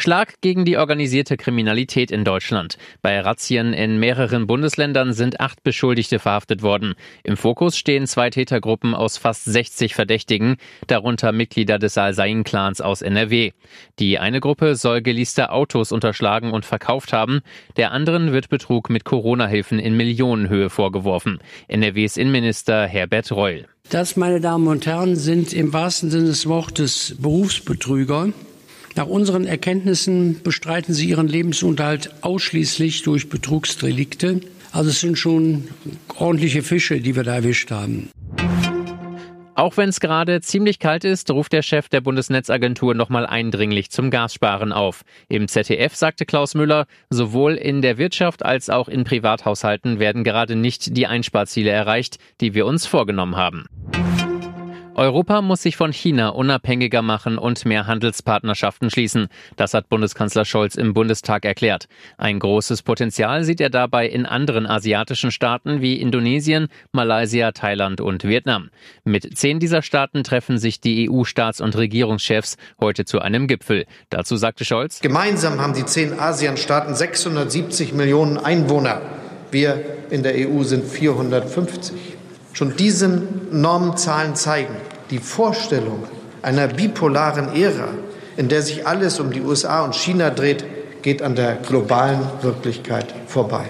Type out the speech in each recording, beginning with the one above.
Schlag gegen die organisierte Kriminalität in Deutschland. Bei Razzien in mehreren Bundesländern sind acht Beschuldigte verhaftet worden. Im Fokus stehen zwei Tätergruppen aus fast 60 Verdächtigen, darunter Mitglieder des Al-Sain-Clans aus NRW. Die eine Gruppe soll geleaste Autos unterschlagen und verkauft haben. Der anderen wird Betrug mit Corona-Hilfen in Millionenhöhe vorgeworfen. NRWs Innenminister Herbert Reul. Das, meine Damen und Herren, sind im wahrsten Sinne des Wortes Berufsbetrüger nach unseren Erkenntnissen bestreiten sie ihren Lebensunterhalt ausschließlich durch Betrugsdelikte. Also es sind schon ordentliche Fische, die wir da erwischt haben. Auch wenn es gerade ziemlich kalt ist, ruft der Chef der Bundesnetzagentur nochmal eindringlich zum Gassparen auf. Im ZDF sagte Klaus Müller, sowohl in der Wirtschaft als auch in Privathaushalten werden gerade nicht die Einsparziele erreicht, die wir uns vorgenommen haben. Europa muss sich von China unabhängiger machen und mehr Handelspartnerschaften schließen. Das hat Bundeskanzler Scholz im Bundestag erklärt. Ein großes Potenzial sieht er dabei in anderen asiatischen Staaten wie Indonesien, Malaysia, Thailand und Vietnam. Mit zehn dieser Staaten treffen sich die EU-Staats- und Regierungschefs heute zu einem Gipfel. Dazu sagte Scholz, Gemeinsam haben die zehn ASEAN-Staaten 670 Millionen Einwohner. Wir in der EU sind 450. Schon diese Normenzahlen zeigen, die Vorstellung einer bipolaren Ära, in der sich alles um die USA und China dreht, geht an der globalen Wirklichkeit vorbei.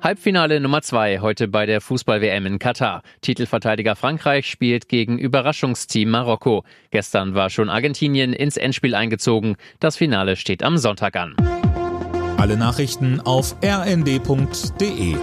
Halbfinale Nummer zwei heute bei der Fußball-WM in Katar. Titelverteidiger Frankreich spielt gegen Überraschungsteam Marokko. Gestern war schon Argentinien ins Endspiel eingezogen. Das Finale steht am Sonntag an. Alle Nachrichten auf rnd.de